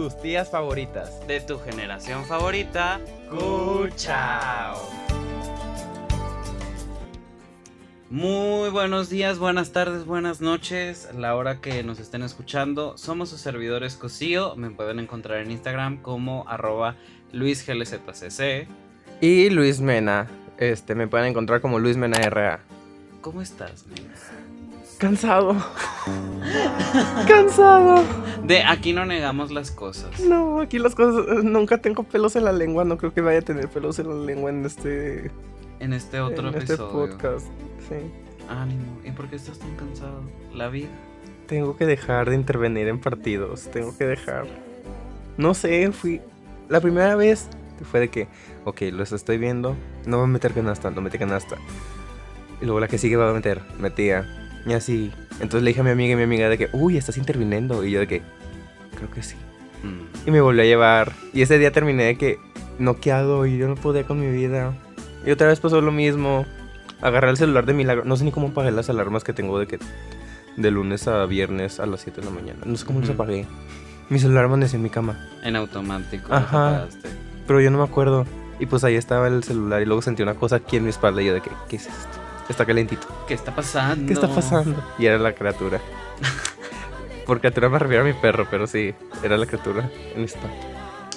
tus tías favoritas. de tu generación favorita. Cuchao. Muy buenos días, buenas tardes, buenas noches. La hora que nos estén escuchando, somos sus servidores Cosío. Me pueden encontrar en Instagram como arroba luisglzcc. Y Luis Mena. Este, me pueden encontrar como Luis Mena RA. ¿Cómo estás, nena? Cansado. Cansado. De aquí no negamos las cosas. No, aquí las cosas. Nunca tengo pelos en la lengua. No creo que vaya a tener pelos en la lengua en este, En este otro en este episodio. podcast. Sí. Ánimo. ¿Y por qué estás tan cansado? La vida. Tengo que dejar de intervenir en partidos. Tengo que dejar. No sé, fui. La primera vez fue de que, ok, los estoy viendo. No voy a meter canasta, no metí canasta. Y luego la que sigue va a meter, metía. Y así. Entonces le dije a mi amiga y mi amiga de que, uy, estás interviniendo. Y yo de que, creo que sí. Mm. Y me volvió a llevar. Y ese día terminé de que, noqueado y yo no podía con mi vida. Y otra vez pasó lo mismo. Agarré el celular de milagro. No sé ni cómo apagué las alarmas que tengo de que de lunes a viernes a las 7 de la mañana. No sé cómo las Ujú. apagué. Mi celular amaneció en mi cama. En automático. Ajá. Pero yo no me acuerdo. Y pues ahí estaba el celular y luego sentí una cosa aquí en mi espalda y yo de que, ¿qué es esto? Está calentito. ¿Qué está pasando? ¿Qué está pasando? Y era la criatura. Por criatura me refiero a mi perro, pero sí, era la criatura en espalda.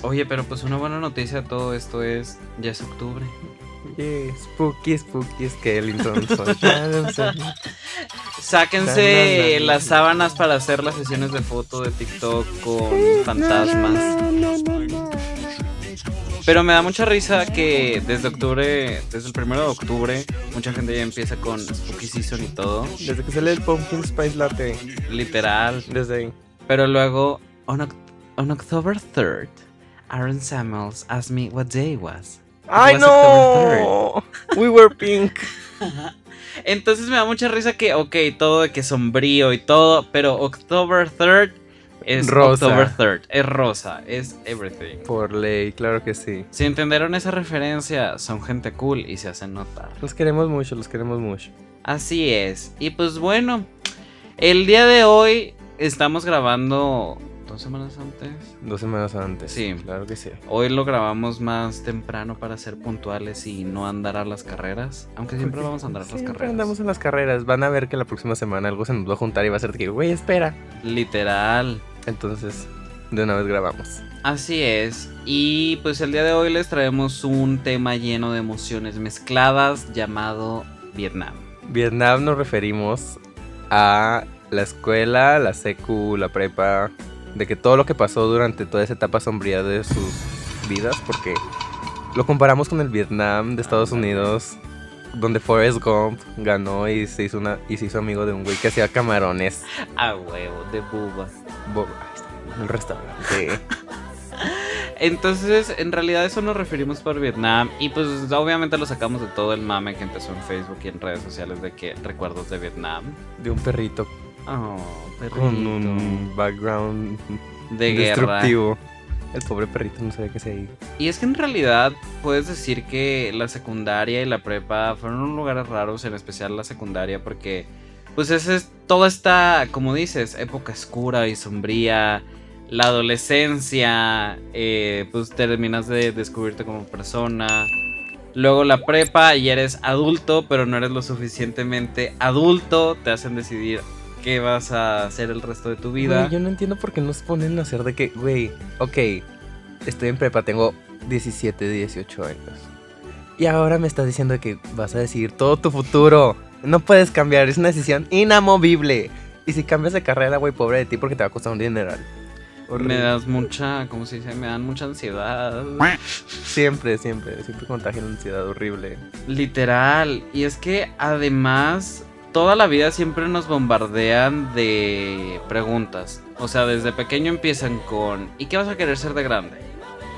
Oye, pero pues una buena noticia de todo esto es, ya es octubre. Yeah, spooky, spooky, skeleton. Sáquense las na. sábanas para hacer las sesiones de foto de TikTok con fantasmas. Pero me da mucha risa que desde octubre, desde el primero de octubre, mucha gente ya empieza con Spooky Season y todo. Desde que sale el Pumpkin Spice Latte. Literal. Desde ahí. Pero luego, on, on October 3rd, Aaron Samuels asked me what day it was. ¡Ay, was no! We were pink. Entonces me da mucha risa que, ok, todo de que sombrío y todo, pero October 3rd es Rosa. October 3rd, es rosa, es everything. Por ley, claro que sí. Si entendieron esa referencia, son gente cool y se hacen notar. Los queremos mucho, los queremos mucho. Así es. Y pues bueno, el día de hoy estamos grabando dos semanas antes. Dos semanas antes. Sí. Claro que sí. Hoy lo grabamos más temprano para ser puntuales y no andar a las carreras. Aunque siempre Porque vamos a andar a las siempre carreras. andamos en las carreras. Van a ver que la próxima semana algo se nos va a juntar y va a ser que, güey, espera. Literal. Entonces, de una vez grabamos. Así es. Y pues el día de hoy les traemos un tema lleno de emociones mezcladas llamado Vietnam. Vietnam nos referimos a la escuela, la secu, la prepa, de que todo lo que pasó durante toda esa etapa sombría de sus vidas, porque lo comparamos con el Vietnam de Estados Unidos, donde Forrest Gump ganó y se hizo, una, y se hizo amigo de un güey que hacía camarones A huevo, de buba. Bien, en el restaurante. Entonces, en realidad eso nos referimos por Vietnam. Y pues obviamente lo sacamos de todo el mame que empezó en Facebook y en redes sociales de que recuerdos de Vietnam. de un perrito Oh, perrito. con un background de guerra. destructivo. El pobre perrito no sabía qué se iba. Y es que en realidad puedes decir que la secundaria y la prepa fueron lugares raros, en especial la secundaria, porque pues esa es toda esta, como dices, época oscura y sombría, la adolescencia, eh, pues terminas de descubrirte como persona. Luego la prepa y eres adulto, pero no eres lo suficientemente adulto, te hacen decidir qué vas a hacer el resto de tu vida. Güey, yo no entiendo por qué nos ponen a hacer de que, güey, ok, estoy en prepa, tengo 17, 18 años. Y ahora me estás diciendo que vas a decidir todo tu futuro. No puedes cambiar, es una decisión inamovible. Y si cambias de carrera, güey, pobre de ti porque te va a costar un dineral. Me das mucha, ¿cómo se dice? Me dan mucha ansiedad. Siempre, siempre, siempre contagia la ansiedad horrible. Literal. Y es que además, toda la vida siempre nos bombardean de preguntas. O sea, desde pequeño empiezan con ¿y qué vas a querer ser de grande?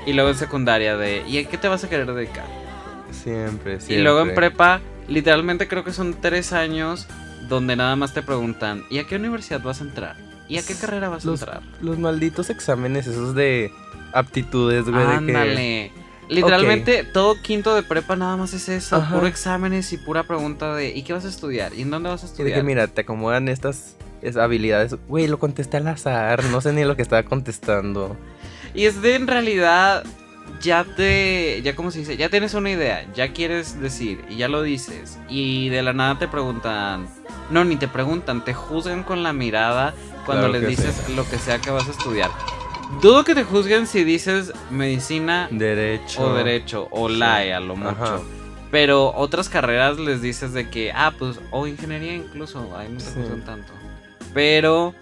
Y luego en secundaria de ¿y a qué te vas a querer dedicar? Siempre, siempre. Y luego en prepa, literalmente creo que son tres años donde nada más te preguntan ¿y a qué universidad vas a entrar? ¿Y a qué carrera vas a entrar? los malditos exámenes esos de aptitudes, güey, de que... Ándale. Literalmente todo quinto de prepa nada más es eso, Ajá. puro exámenes y pura pregunta de ¿y qué vas a estudiar? ¿Y en dónde vas a Y de estudiar? que mira, te acomodan estas es- habilidades. Güey, lo contesté al azar, no sé ni lo que estaba contestando. Y es de en realidad ya te, ya como se dice, ya tienes una idea, ya quieres decir y ya lo dices y de la nada te preguntan, no, ni te preguntan, te juzgan con la mirada cuando Claro les dices lo que sea que vas a estudiar. Dudo que te juzguen si dices medicina Derecho. o derecho o Sí. LAE a lo mucho. Ajá. Pero otras carreras les dices de que, ah, pues, o ingeniería incluso, ahí no te Sí. juzgan tanto. Pero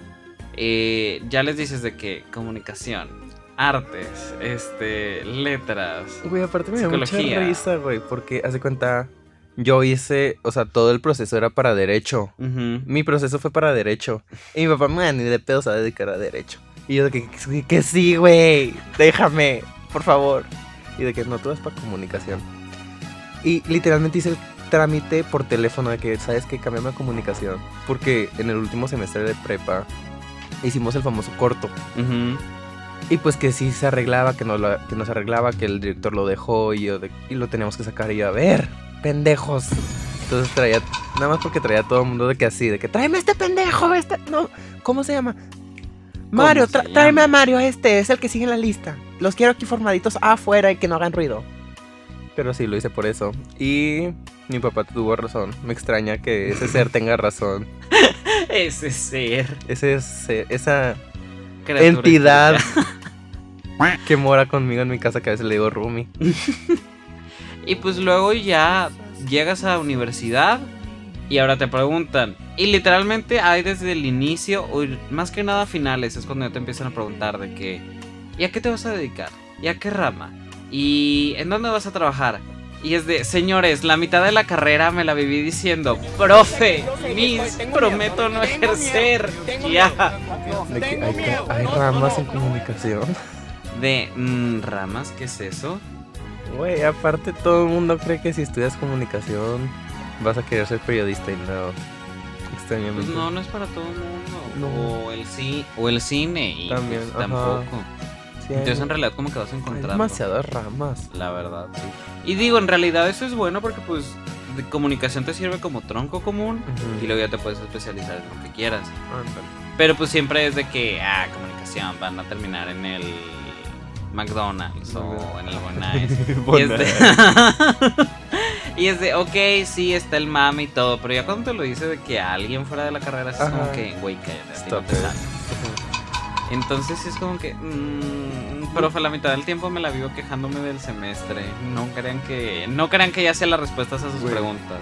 eh, ya les dices de que comunicación, artes, este, letras. Güey, aparte me dio mucha Psicología. risa, güey, porque hace cuenta. Yo hice, o sea, todo el proceso era para derecho. Mi proceso fue para derecho. Y mi papá, man, ni de pedo se va a dedicar a derecho. Y yo de que, que, que sí, güey, déjame, por favor. Y de que no, tú vas para comunicación. Y literalmente hice el trámite por teléfono de que, ¿sabes qué? Cambiame a comunicación. Porque en el último semestre de prepa hicimos el famoso corto. Y pues que sí se arreglaba, que no, lo- que no se arreglaba, que el director lo dejó y, yo de- y lo teníamos que sacar. Y yo, a ver, pendejos. Entonces traía, nada más porque traía a todo el mundo de que así, de que tráeme a este pendejo, este, no, ¿cómo se llama? Mario, tra- tráeme llama? a Mario, este, es el que sigue en la lista. Los quiero aquí formaditos afuera y que no hagan ruido. Pero sí, lo hice por eso. Y mi papá tuvo razón. Me extraña que ese ser tenga razón. Ese ser. Ese, ese- esa entidad que mora conmigo en mi casa que a veces le digo Rumi. Y pues luego ya llegas a la universidad y ahora te preguntan. Y literalmente hay desde el inicio, o más que nada finales, es cuando ya te empiezan a preguntar de que, ¿y a qué te vas a dedicar? ¿Y a qué rama? ¿Y en dónde vas a trabajar? Y es de, señores, la mitad de la carrera me la viví diciendo, profe, mis, prometo no ejercer. Ya. De que hay, hay ramas en comunicación. De, mm, ¿ramas? ¿Qué es eso? Güey, aparte todo el mundo cree que si estudias comunicación vas a querer ser periodista y no. Pues no, no es para todo el mundo. No. O, el ci- o el cine. Y También, pues, ajá. Sí, Entonces en realidad como que vas hay encontrando. demasiadas ramas. La verdad, sí. Y digo, en realidad eso es bueno porque pues de comunicación te sirve como tronco común. Y luego ya te puedes especializar en lo que quieras. Pero pues siempre es de que, ah, comunicación, van a terminar en el McDonald's o en el Bonais. Y es de, y es de, ok, sí, está el mame y todo, pero ya cuando te lo dice de que alguien fuera de la carrera, es como que, güey, cállate, a no te sale. Entonces es como que, mmm, profe, la mitad del tiempo me la vivo quejándome del semestre. No crean que, no crean que ya sé las respuestas a sus preguntas.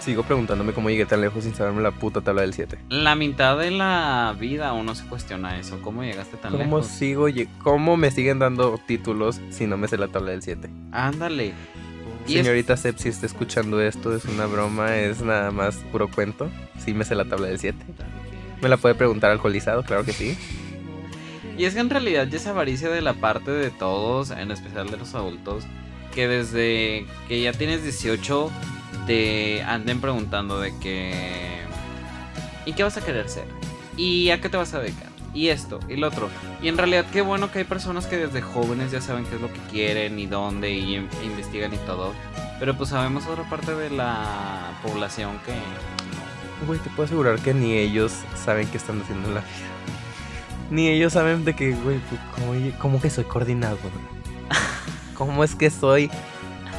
Sigo preguntándome cómo llegué tan lejos sin saberme la puta tabla del 7. La mitad de la vida uno se cuestiona eso. ¿Cómo llegaste tan ¿Cómo lejos? sigo cómo me siguen dando títulos si no me sé la tabla del 7? Ándale. Y es- Señorita Sep, si está escuchando esto, es una broma, es nada más puro cuento. Sí me sé la tabla del 7. ¿Me la puede preguntar alcoholizado? Claro que sí. Y es que en realidad ya es avaricia de la parte de todos, en especial de los adultos, que desde que ya tienes 18 te anden preguntando de que... ¿Y qué vas a querer ser? ¿Y a qué te vas a dedicar? Y esto, y lo otro. Y en realidad qué bueno que hay personas que desde jóvenes ya saben qué es lo que quieren y dónde y in- investigan y todo. Pero pues sabemos otra parte de la población que... Güey, te puedo asegurar que ni ellos saben qué están haciendo en la vida. Ni ellos saben de que, güey, pues, ¿cómo, cómo que soy coordinador? ¿Cómo es que soy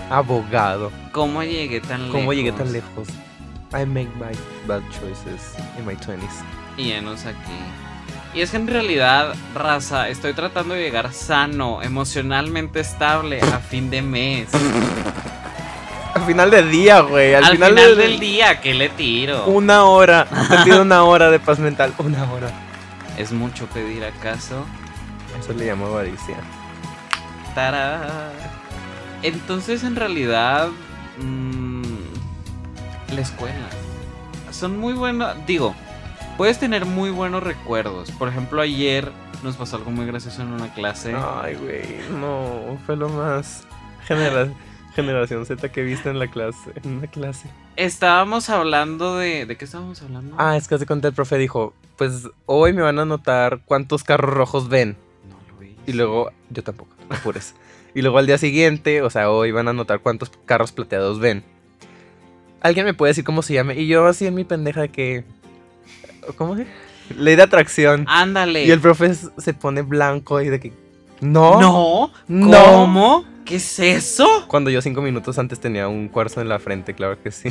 abogado? ¿Cómo llegué tan lejos? ¿Cómo llegué tan lejos? I make my bad choices in my 20s. Y enos aquí. Y es que en realidad, raza, estoy tratando de llegar sano, emocionalmente estable a fin de mes. Al final del día, güey. Al, Al, final, final, del, del día, ¿qué le tiro? Una hora. Te pido una hora de paz mental. Una hora. ¿Es mucho pedir acaso? Eso le llamo avaricia. Tará. Entonces, en realidad, mm, la escuela. Son muy buenos. Digo, puedes tener muy buenos recuerdos. Por ejemplo, ayer nos pasó algo muy gracioso en una clase. Ay, güey. No, fue lo más genera- generación Z que viste en la clase. En una clase. Estábamos hablando de. ¿De qué estábamos hablando? Ah, es que hace cuenta el profe dijo, pues hoy me van a anotar cuántos carros rojos ven. No lo hice. Y luego, yo tampoco, no apures. Y luego al día siguiente, o sea, hoy van a anotar cuántos carros plateados ven. ¿Alguien me puede decir cómo se llama? Y yo así en mi pendeja de que... ¿Cómo se? Ley de atracción. Ándale. Y el profe se pone blanco y de que... No. No. No. ¿Cómo? ¿Qué es eso? Cuando yo cinco minutos antes tenía un cuarzo en la frente, claro que sí.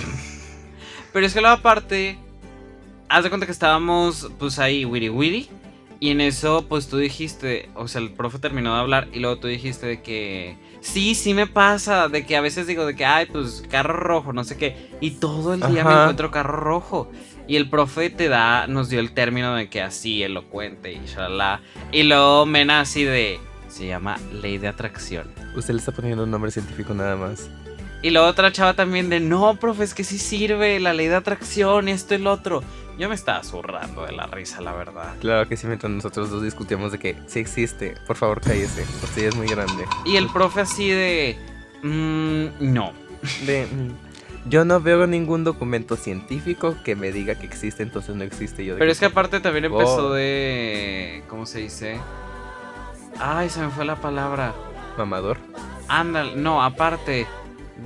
Pero es que luego aparte, haz de cuenta que estábamos pues ahí, wiri wiri. Y en eso, pues tú dijiste, o sea, el profe terminó de hablar y luego tú dijiste de que, sí, sí me pasa, de que a veces digo de que, ay, pues carro rojo, no sé qué. Y todo el día me encuentro carro rojo. Y el profe te da, nos dio el término de que así, elocuente y shalala. Y luego Mena así de, se llama ley de atracción. Usted le está poniendo un nombre científico nada más. Y luego otra chava también de, no, profe, es que sí sirve la ley de atracción, esto y el otro. Yo me estaba zurrando de la risa, la verdad. Claro que sí, mientras nosotros dos discutíamos de que sí existe. Por favor, cállese. Usted es muy grande. Y el profe así de, "Mm, no. De, mm, yo no veo ningún documento científico que me diga que existe, entonces no existe. Yo de Pero es que aparte también empezó Oh. de, ¿cómo se dice? Ay, se me fue la palabra. Mamador. Ándale, no, aparte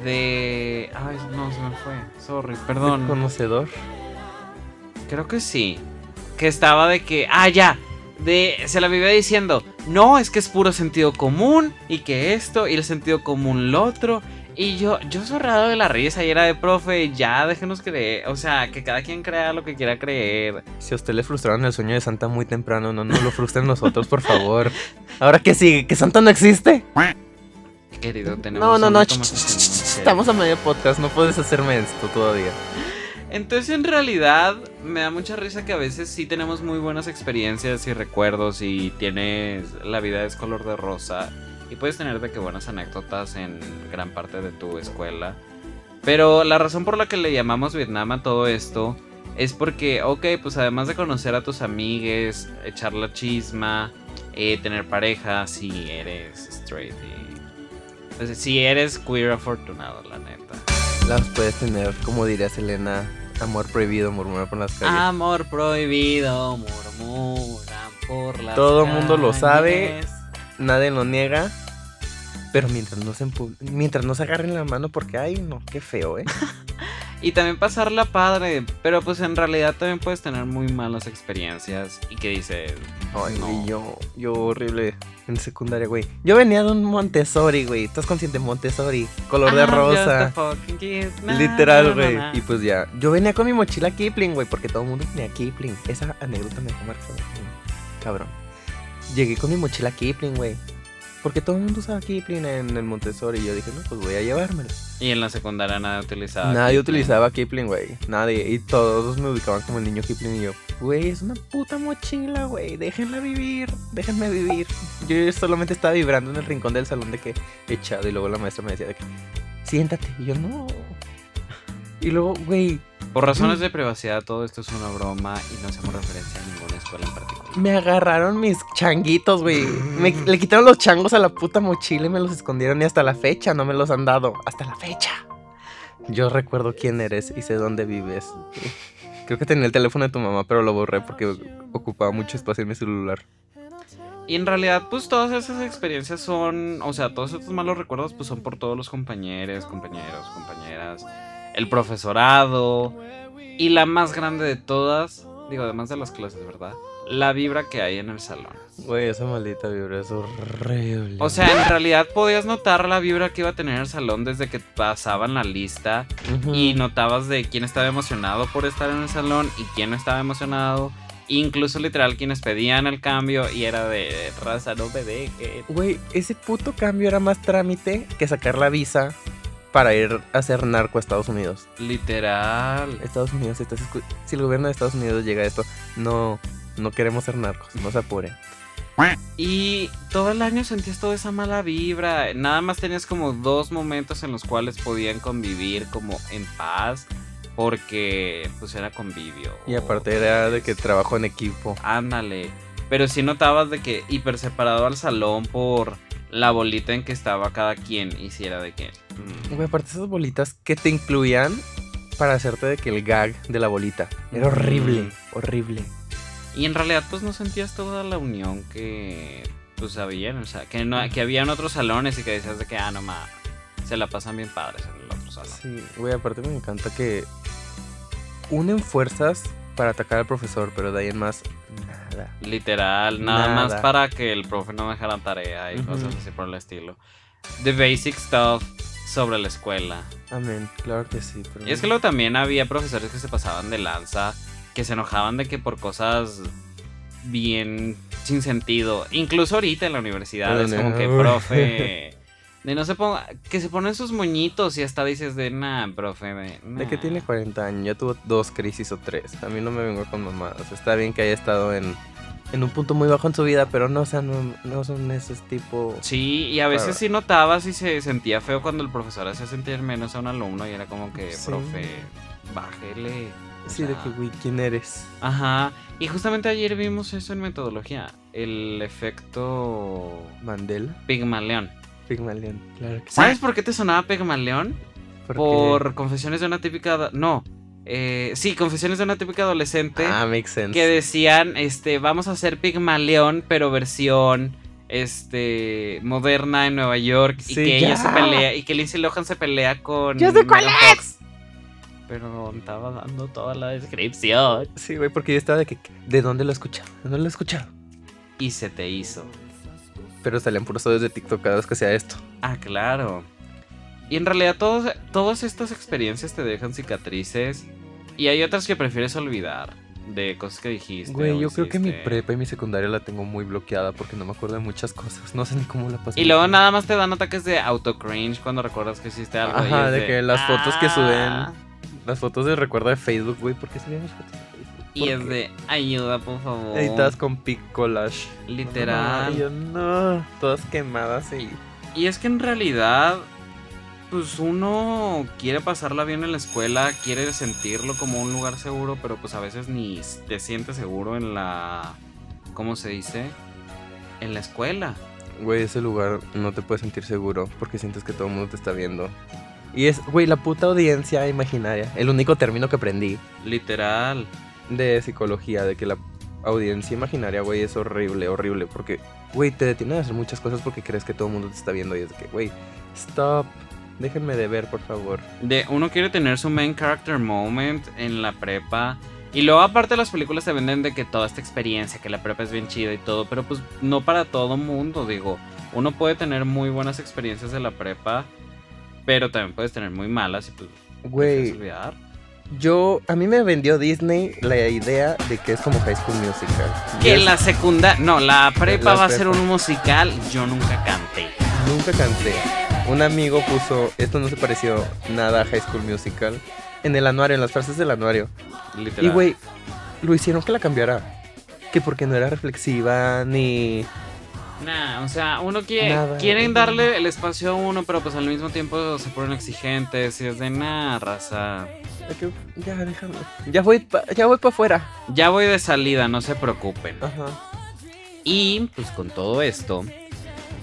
de... Ay, no, se me fue. Sorry, perdón. Conocedor. Creo que sí. Que estaba de que. Ah, ya. De. Se la vivía diciendo. No, es que es puro sentido común. Y que esto. Y el sentido común lo otro. Y yo, yo zorrado de la risa y era de profe, ya déjenos creer, o sea, que cada quien crea lo que quiera creer. Si a usted le frustraron el sueño de Santa muy temprano, no nos lo frustren nosotros, por favor. Ahora que sigue, que Santa no existe. Querido, tenemos No, no, no. Estamos a medio podcast, no puedes hacerme esto todavía. Entonces, en realidad, me da mucha risa que a veces sí tenemos muy buenas experiencias y recuerdos y tienes. La vida es color de rosa y puedes tener de que buenas anécdotas en gran parte de tu escuela. Pero la razón por la que le llamamos Vietnam a todo esto es porque, ok, pues además de conocer a tus amigues, echar la chisma, eh, tener pareja, si eres straight y. pues, si eres queer afortunado, la neta. Las puedes tener, como diría Selena, amor prohibido, murmurar por las calles. Amor prohibido, murmuran por las Todo mundo lo sabe. Nadie lo niega. Pero mientras no se mientras no se agarren la mano, porque ay no, qué feo, eh. Y también pasarla padre, pero pues en realidad también puedes tener muy malas experiencias y que dices, Ay, No. yo, yo horrible en secundaria, güey. Yo venía de un Montessori, güey. ¿Estás consciente? Montessori, color de "I'm just rosa. Literal, güey. na, na". Y pues ya. Yo venía con mi mochila Kipling, güey, porque todo el mundo tenía Kipling. Esa anécdota me dejó marcada. mm, Cabrón. Llegué con mi mochila Kipling, güey. Porque todo el mundo usaba Kipling en el Montessori. Y yo dije, no, pues voy a llevármelo. Y en la secundaria nadie utilizaba. Nadie Kipling. utilizaba Kipling, güey. Nadie. Y todos me ubicaban como el niño Kipling. Y yo, güey, es una puta mochila, güey. Déjenla vivir. Déjenme vivir. Yo solamente estaba vibrando en el rincón del salón de que echado. Y luego la maestra me decía de que, siéntate. Y yo, no. Y luego, güey, Por razones de privacidad, todo esto es una broma y no hacemos referencia a ninguna escuela en particular. me agarraron mis changuitos, güey. Me, le quitaron los changos a la puta mochila y me los escondieron. Y hasta la fecha no me los han dado. Hasta la fecha. Yo recuerdo quién eres y sé dónde vives. Creo que tenía el teléfono de tu mamá, pero lo borré porque ocupaba mucho espacio en mi celular. Y en realidad, pues todas esas experiencias son, o sea, todos estos malos recuerdos, pues son por todos los compañeros, compañeros, compañeras, el profesorado y la más grande de todas, digo, además de las clases, ¿verdad? La vibra que hay en el salón. Güey, esa maldita vibra es horrible. O sea, en realidad podías notar la vibra que iba a tener el salón desde que pasaban la lista y notabas de quién estaba emocionado por estar en el salón y quién no estaba emocionado. Incluso literal quienes pedían el cambio y era de raza, no me. Güey, ese puto cambio era más trámite que sacar la visa para ir a hacer narco a Estados Unidos. Literal. Estados Unidos, si, estás si el gobierno de Estados Unidos llega a esto, no, no queremos ser narcos, no se apuren. Y todo el año sentías toda esa mala vibra. Nada más tenías como dos momentos en los cuales podían convivir como en paz. Porque pues era convivio. Y aparte era de que trabajo en equipo. Ándale. Pero sí notabas de que hiper separado al salón por la bolita en que estaba cada quien. Y si era de que. mm, Güey, aparte esas bolitas que te incluían para hacerte de que el gag de la bolita. Era horrible, Mm. horrible. Y en realidad pues no sentías toda la unión que pues habían, o sea, que no que habían otros salones y que decías de que ah no ma, se la pasan bien padres en el otro salón. Sí, güey, aparte me encanta que unen fuerzas para atacar al profesor, pero de ahí en más nada. Literal, nada, más para que el profe no dejara tarea y cosas así por el estilo. The basic stuff sobre la escuela. Amén, claro que sí. Pero Y es que luego también había profesores que se pasaban de lanza, que se enojaban de que por cosas bien sin sentido. Incluso ahorita en la universidad es como no. que, profe, de no se ponga, que se ponen sus moñitos y hasta dices de, nah, profe, de, De que nah". tiene 40 años, ya tuvo dos crisis o tres. A mí no me vengo con mamadas. Está bien que haya estado en, en un punto muy bajo en su vida, pero no, o sea, no, no son esos tipo. Sí, y a veces sí notabas y se sentía feo cuando el profesor hacía sentir menos a un alumno y era como que, Sí. profe, bájele. Sí, de que, güey, ¿quién eres? Ajá, y justamente ayer vimos eso en metodología, el efecto Mandela, Pigmaleón. Pigmalion. Claro que sí. ¿Sabes por qué te sonaba Pigmaleón? Porque- Por Confesiones de una típica... No, eh, sí, Confesiones de una típica adolescente Ah, makes sense. que decían, este, vamos a hacer Pigmaleón, pero versión... Este moderna en Nueva York y que ella se pelea y que Lindsay Lohan se pelea con ¡Ya sé cuál Fox. Pero estaba dando toda la descripción Sí, güey, porque yo estaba de que. ¿De dónde lo he escuchado? ¿De dónde lo he escuchado? y se te hizo. Pero salían puros audios de TikTok cada vez que hacía esto. Ah, claro. Y en realidad todos, todas estas experiencias te dejan cicatrices y hay otras que prefieres olvidar de cosas que dijiste. Güey, yo creo que mi prepa y mi secundaria la tengo muy bloqueada porque no me acuerdo de muchas cosas. No sé ni cómo la pasé. Y luego nada más te dan ataques de auto cringe cuando recuerdas que hiciste algo. Ajá, es de que las fotos que "Ah". Las fotos de recuerdo de Facebook, güey, ¿por qué salían las fotos de Facebook? Y ¿Por es de ayuda, por favor. Editadas con pic collage. Literal. No, yo no, todas quemadas y. Y es que en realidad, pues uno quiere pasarla bien en la escuela, quiere sentirlo como un lugar seguro, pero pues a veces ni te sientes seguro en la... ¿Cómo se dice? En la escuela. Güey, ese lugar no te puedes sentir seguro porque sientes que todo el mundo te está viendo. Y es, güey, la puta audiencia imaginaria. El único término que aprendí Literal. De psicología, de que la audiencia imaginaria, güey, es horrible, horrible. Porque, güey, te detiene de hacer muchas cosas porque crees que todo el mundo te está viendo y es de que, güey, stop. Déjenme de ver, por favor. De uno quiere tener su main character moment en la prepa. Y luego aparte las películas te venden de que toda esta experiencia, que la prepa es bien chida y todo, pero pues no para todo mundo, digo. Uno puede tener muy buenas experiencias de la prepa, pero también puedes tener muy malas y pues Güey, olvidar. Yo, a mí me vendió Disney la idea de que es como High School Musical. Que la secundaria, no, la prepa La va a ser un musical, yo nunca canté. Nunca canté. Un amigo puso, esto no se pareció nada a High School Musical, en el anuario, en las frases del anuario. Literal. Y güey, lo hicieron que la cambiara. Que porque no era reflexiva ni... Nah, o sea, uno quiere, Nada. quieren darle el espacio a uno, pero pues al mismo tiempo se ponen exigentes y es de nada, raza. Que, Ya, déjame. Ya voy pa- ya voy para afuera. Ya voy de salida, no se preocupen. Ajá. Y pues con todo esto,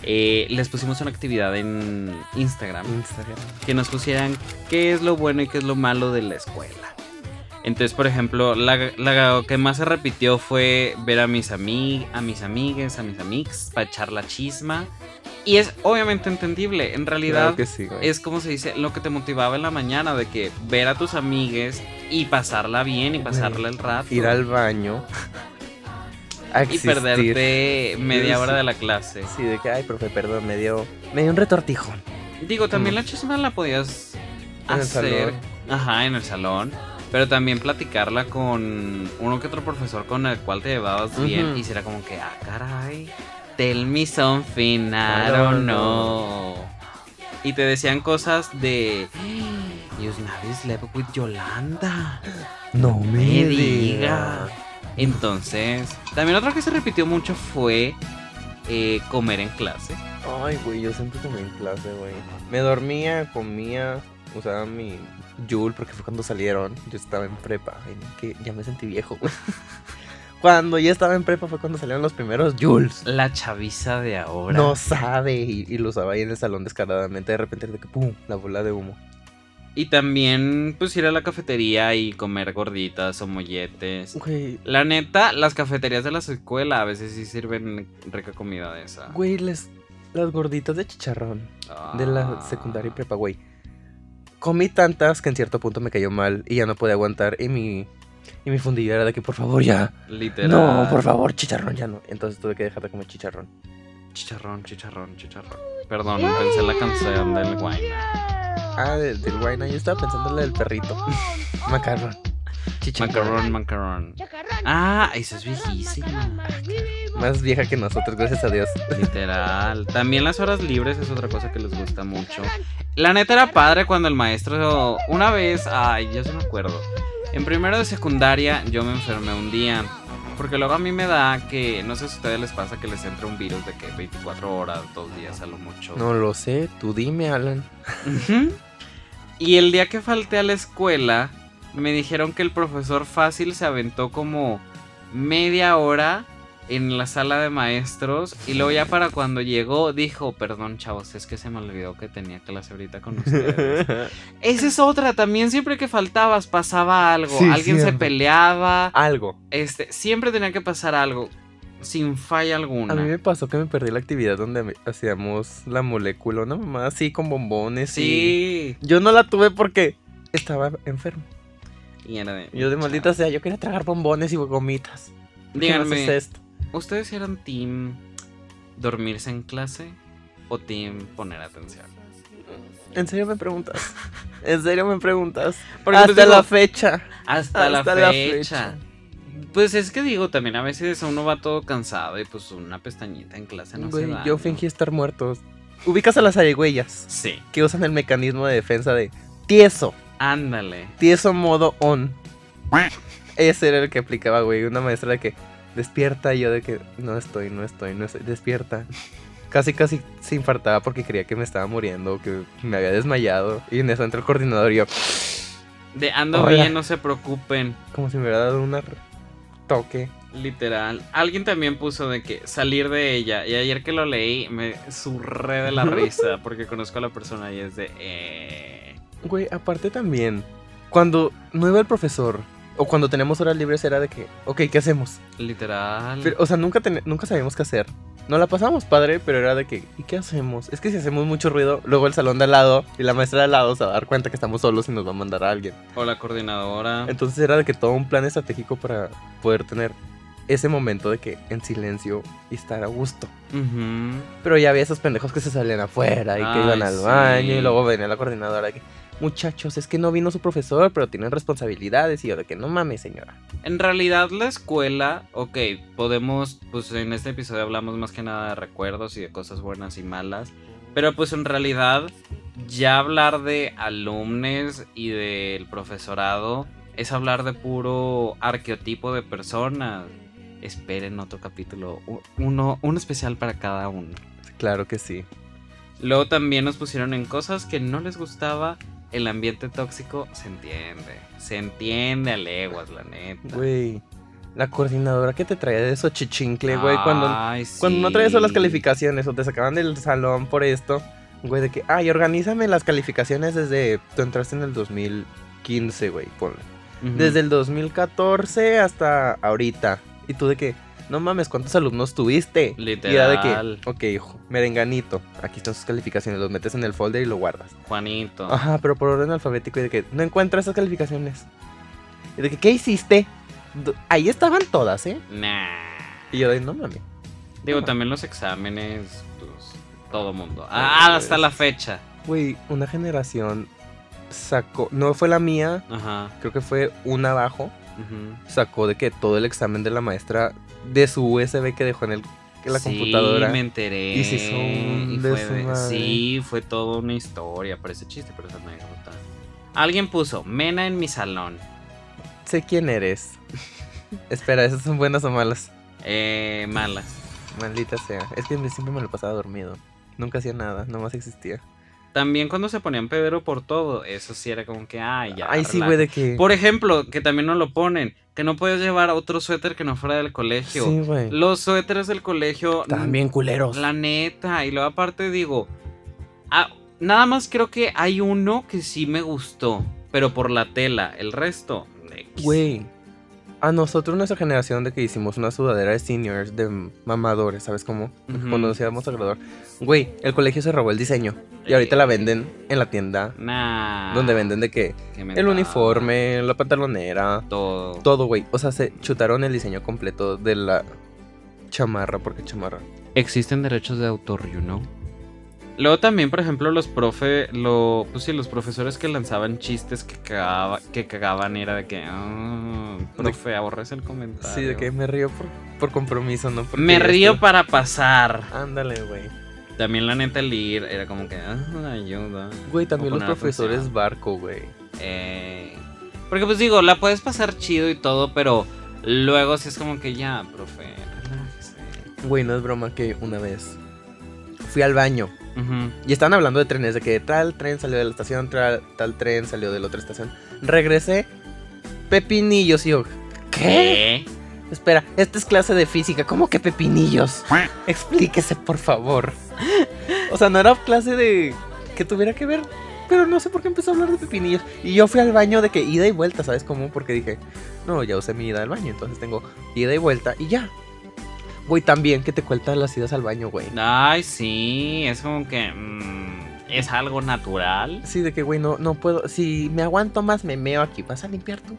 eh, les pusimos una actividad en Instagram Instagram. que nos pusieran qué es lo bueno y qué es lo malo de la escuela. Entonces, por ejemplo, la, la que más se repitió fue ver a mis amig a mis amigues, a mis amigos, para echar la chisma. Y es obviamente entendible. En realidad, Claro que sí, güey. es como se dice, lo que te motivaba en la mañana, de que ver a tus amigues y pasarla bien y pasarla el rato. Ir al baño. a y perderte media hora de la clase. Sí, de que, ay, profe, perdón, me dio, me dio un retortijón. Digo, también Mm. la chisma la podías En el hacer. salón. Ajá, en el salón. Pero también platicarla con uno que otro profesor con el cual te llevabas bien. Y será como que, ah, caray. Tell me something, I don't know. Y te decían cosas de. Yusnavi slept with Yolanda. No me, Me diga. diga. Entonces, también otra que se repitió mucho fue eh, comer en clase. Ay, güey, yo siempre comí en clase, güey. Me dormía, comía, usaba mi Joule porque fue cuando salieron. Yo estaba en prepa. Que ya me sentí viejo, güey. Cuando ya estaba en prepa fue cuando salieron los primeros Jules. La chaviza de ahora. No sabe. Y, y lo usaba ahí en el salón descaradamente. De repente, de que pum, la bola de humo. Y también, pues, ir a la cafetería y comer gorditas o molletes. Güey, La neta, las cafeterías de la escuela a veces sí sirven rica comida de esa. güey, les, las gorditas de chicharrón de la secundaria y prepa, güey. Comí tantas que en cierto punto me cayó mal y ya no podía aguantar. Y mi Y mi fundillo era de que por favor ya. Literal. No, por favor, chicharrón ya no. Entonces tuve que dejar de comer chicharrón. Chicharrón, chicharrón, chicharrón. Perdón, pensé en la canción del wine. Ah, del, del guayna. Yo estaba pensando en la del perrito. Macarrón. Chicharrón. Macarón, macarón. Ah, esa es viejísima. Más vieja que nosotros, gracias a Dios. Literal. También las horas libres es otra cosa que les gusta mucho. La neta era padre cuando el maestro. Una vez. Ay, yo sí me acuerdo. En primero de secundaria yo me enfermé un día. Porque luego a mí me da que. No sé si a ustedes les pasa que les entra un virus de que 24 horas, dos días a lo mucho. No lo sé, tú dime, Alan. Y el día que falté a la escuela, me dijeron que el profesor fácil se aventó como media hora en la sala de maestros y luego ya para cuando llegó dijo, perdón chavos, es que se me olvidó que tenía clase ahorita con ustedes. Esa es otra, también siempre que faltabas pasaba algo, Sí, alguien se peleaba, Algo. este, siempre tenía que pasar algo, sin falla alguna. A mí me pasó que me perdí la actividad donde hacíamos la molécula, una mamá así con bombones. y- Sí. Yo no la tuve porque estaba enfermo. Y era de, Yo de maldita sea, yo quería tragar bombones y gomitas. ¿Por qué no Díganme, haces esto? ¿Ustedes eran team dormirse en clase o team poner atención? ¿En serio me preguntas? ¿En serio me preguntas? Porque, Hasta pues, digo, la fecha. Hasta, la, hasta fecha. la fecha. Pues es que digo, también a veces uno va todo cansado y pues una pestañita en clase no Güey, se da. yo ¿no? fingí estar muerto. Ubicas a las zarigüeyas Sí, que usan el mecanismo de defensa de tieso. ándale. Tieso modo on. Ese era el que aplicaba, güey. Una maestra de que despierta y yo de que no estoy, no estoy, no estoy. Despierta. Casi, casi se infartaba porque creía que me estaba muriendo, que me había desmayado. Y en eso entra el coordinador y yo, De ando Hola. bien, no se preocupen. como si me hubiera dado un toque. Literal. Alguien también puso de que salir de ella. Y ayer que lo leí, me surré de la risa. Porque conozco a la persona y es de. Eh... Güey, aparte también, cuando no iba el profesor, o cuando tenemos horas libres, era de que, ok, ¿qué hacemos? Literal. Pero, o sea, nunca, ten- nunca sabíamos qué hacer. No la pasamos padre, pero era de que, ¿y qué hacemos? Es que si hacemos mucho ruido, luego el salón de al lado y la maestra de al lado se va a dar cuenta que estamos solos y nos va a mandar a alguien. O la coordinadora. Entonces era de que todo un plan estratégico para poder tener ese momento de que en silencio y estar a gusto. Pero ya había esos pendejos que se salían afuera y que iban al sí. baño y luego venía la coordinadora de que, muchachos, es que no vino su profesor, pero tienen responsabilidades y yo de que no mames, señora. En realidad la escuela, ok, podemos, pues en este episodio hablamos más que nada de recuerdos y de cosas buenas y malas, pero pues en realidad ya hablar de alumnos y del profesorado es hablar de puro arqueotipo de personas. Esperen otro capítulo, uno, un especial para cada uno. Claro que sí. Luego también nos pusieron en cosas que no les gustaba. El ambiente tóxico se entiende. Se entiende a leguas, la neta. Güey, la coordinadora que te traía de eso chichincle, güey, cuando, cuando no traías solo las calificaciones o te sacaban del salón por esto, güey, de que, ay, organízame las calificaciones desde, tú entraste en el 2015, güey, ponle. Desde el 2014 hasta ahorita. Y tú de que, no mames, ¿cuántos alumnos tuviste? Y era de Literal. que, ok, hijo, merenganito, aquí están sus calificaciones, los metes en el folder y lo guardas. Juanito. Ajá, pero por orden alfabético y de que no encuentro esas calificaciones. Y de que, ¿qué hiciste? Ahí estaban todas, ¿eh? Nah. Y yo de, no mames. Digo, también los exámenes, pues, todo mundo. Ah, hasta la fecha. Güey, una generación sacó, no fue la mía, Ajá. creo que fue una abajo, ujú. sacó de que todo el examen de la maestra de su USB que dejó en, el, en la Sí, computadora. me enteré. Y se hizo un y fue. Sí, fue toda una historia. Parece chiste, pero es anécdota. Alguien puso Mena en mi salón. Sé quién eres. Espera, ¿esas son buenas o malas? Eh, malas. Maldita sea. Es que siempre me lo pasaba dormido. Nunca hacía nada, nomás existía. También cuando se ponían pedero por todo, eso sí era como que, ay, ya. Ay, sí, güey, de que. Por ejemplo, que también nos lo ponen, que no puedes llevar otro suéter que no fuera del colegio. Sí, güey. Los suéteres del colegio, Estaban bien culeros. la neta, y luego aparte digo, ah, nada más creo que hay uno que sí me gustó, pero por la tela, el resto. Güey. A nosotros, nuestra generación, de que hicimos una sudadera de seniors, de mamadores, ¿sabes cómo? Cuando nos íbamos a graduar. Güey, el colegio se robó el diseño. Y ahorita la venden en la tienda. Nah. Donde venden de que qué el uniforme, la pantalonera, Todo. todo, güey. O sea, se chutaron el diseño completo de la chamarra, porque chamarra. Existen derechos de autor, you know. Luego también, por ejemplo, los profe, lo, pues sí, los profesores que lanzaban chistes que, cagaba, que cagaban era de que, ah, profe, aborres el comentario. Sí, de que me río por, por compromiso, ¿no? Porque Me río estoy- para pasar. Ándale, güey. También la neta el ir era como que, ah, ayuda. Güey, también los profesores atención. barco, güey. Eh, porque pues digo, la puedes pasar chido y todo, pero luego sí es como que ya, profe, relájese. Güey, no es broma que una vez fui al baño Y estaban hablando de trenes, de que tal tren salió de la estación, tal, tal tren salió de la otra estación. Regresé, pepinillos, y yo, ¿qué? Espera, esta es clase de física, ¿cómo que pepinillos? Explíquese, por favor. O sea, no era clase de que tuviera que ver, pero no sé por qué empezó a hablar de pepinillos. Y yo fui al baño de que ida y vuelta, ¿sabes cómo? Porque dije, no, ya usé mi ida al baño, entonces tengo ida y vuelta y ya. Güey, también que te cuentas las idas al baño, güey. Ay, sí, es como que mm, es algo natural. Sí, de que, güey, no, no puedo. Si me aguanto más, me meo aquí. ¿Vas a limpiar tú?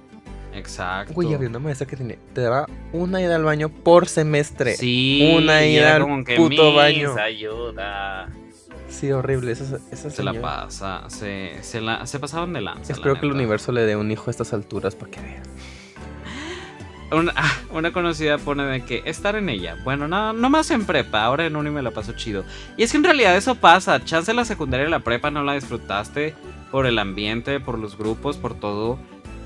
Exacto. Güey, había una maestra que tenía, te daba una ida al baño por semestre. Sí, Una ida al como que puto "Miss, baño". ayuda. Sí, horrible. Esa, esa Se la pasa, se, se, la, se pasaban de lanza. Espero la que el universo le dé un hijo a estas alturas para que vean. Una, ah, una conocida pone de que estar en ella. Bueno, no, no más en prepa, ahora en uni me la paso chido. Y es que en realidad eso pasa. Chance la secundaria y la prepa no la disfrutaste por el ambiente, por los grupos, por todo.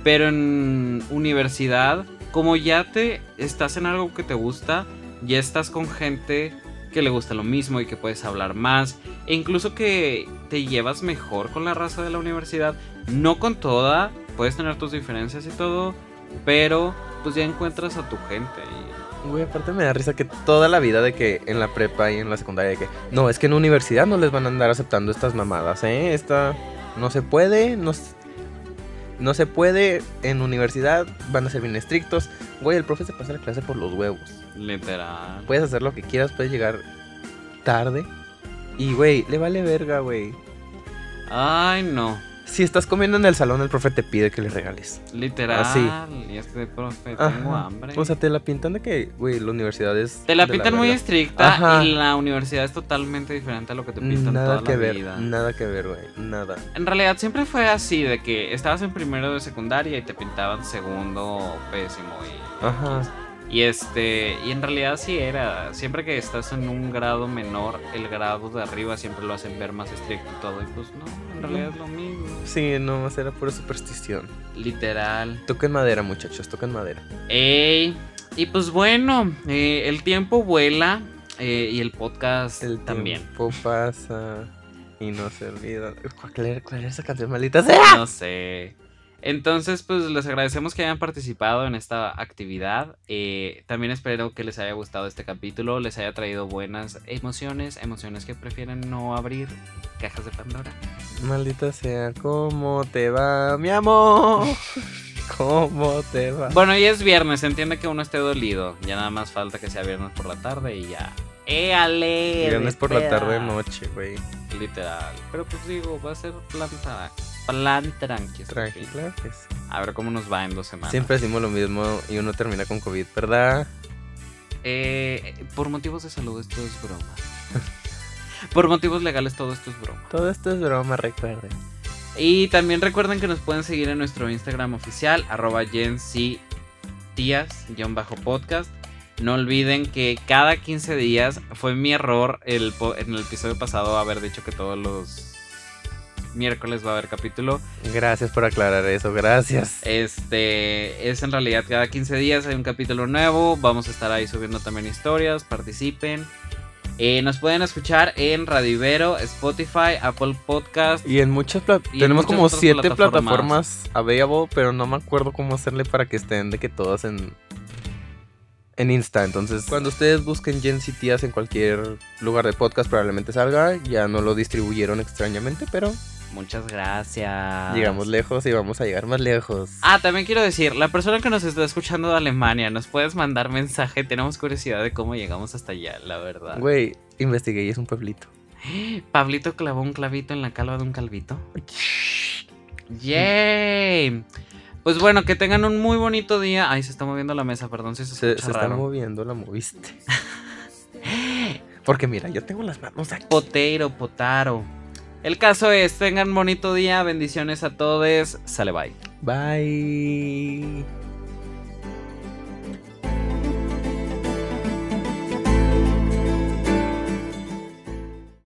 Pero en universidad, como ya te estás en algo que te gusta, ya estás con gente que le gusta lo mismo y que puedes hablar más. E incluso que te llevas mejor con la raza de la universidad. No con toda, puedes tener tus diferencias y todo. Pero pues ya encuentras a tu gente. Y... Güey, aparte me da risa que toda la vida de que en la prepa y en la secundaria de que no, es que en universidad no les van a andar aceptando estas mamadas, ¿eh? Esta no se puede, no, no se puede en universidad, van a ser bien estrictos. Güey, el profe se pasa la clase por los huevos. Literal. Puedes hacer lo que quieras, puedes llegar tarde. Y, güey, le vale verga, güey. Ay, no. Si estás comiendo en el salón, el profe te pide que le regales. Literal. Así. Y es que, profe, tengo Ajá. hambre. O sea, te la pintan de que, güey, la universidad es. te la pintan muy estricta Ajá. y la universidad es totalmente diferente a lo que te pintan Nada toda que la ver, vida. nada que ver, güey, nada. En realidad siempre fue así, de que estabas en primero de secundaria y te pintaban segundo pésimo y... Ajá. Y este, y en realidad sí era, siempre que estás en un grado menor, el grado de arriba siempre lo hacen ver más estricto y todo, y pues no, en realidad es lo mismo. Sí, no, era pura superstición. Literal. Toquen madera, muchachos, toquen madera. Ey, y pues bueno, eh, el tiempo vuela eh, y el podcast El también. tiempo pasa y no se olvida. ¿Cuál era, cuál era esa canción maldita sea? No sé. Entonces, pues les agradecemos que hayan participado en esta actividad. Eh, también espero que les haya gustado este capítulo, les haya traído buenas emociones, emociones que prefieren no abrir cajas de Pandora. Maldita sea, ¿cómo te va, mi amor? ¿Cómo te va? Bueno, y es viernes, se entiende que uno esté dolido. Ya nada más falta que sea viernes por la tarde y ya. ¡Éale! Viernes por la despeda! tarde, noche, güey. Literal. Pero pues digo, va a ser planta. Plan tranqui. Tranqui, claro que sí. A ver cómo nos va en dos semanas. Siempre decimos lo mismo y uno termina con COVID, ¿verdad? Eh, por motivos de salud esto es broma. por motivos legales todo esto es broma. Todo esto es broma, recuerden. Y también recuerden que nos pueden seguir en nuestro Instagram oficial, arroba podcast No olviden que cada 15 días fue mi error el en el episodio pasado haber dicho que todos los miércoles va a haber capítulo. Gracias por aclarar eso, gracias. Este es en realidad cada 15 días hay un capítulo nuevo. Vamos a estar ahí subiendo también historias. Participen. Eh, nos pueden escuchar en Radio Ibero, Spotify, Apple Podcast. Y en muchas pla- Y en tenemos muchas como siete plataformas. plataformas available, pero no me acuerdo cómo hacerle para que estén de que todas en en Insta. Entonces, cuando ustedes busquen Gen Z Tías en cualquier lugar de podcast, probablemente salga. Ya no lo distribuyeron extrañamente, pero Muchas gracias. Llegamos lejos y vamos a llegar más lejos. Ah, también quiero decir, la persona que nos está escuchando de Alemania, nos puedes mandar mensaje. Tenemos curiosidad de cómo llegamos hasta allá, la verdad. Güey, investigué y es un pueblito. Pablito clavó un clavito en la calva de un calvito. ¡Yay! Pues bueno, que tengan un muy bonito día. Ay, se está moviendo la mesa, perdón si se Se, escucha se está raro. moviendo, la moviste. Porque mira, yo tengo las manos aquí. Potero, potaro. El caso es, tengan bonito día, bendiciones a todos. Sale bye. Bye.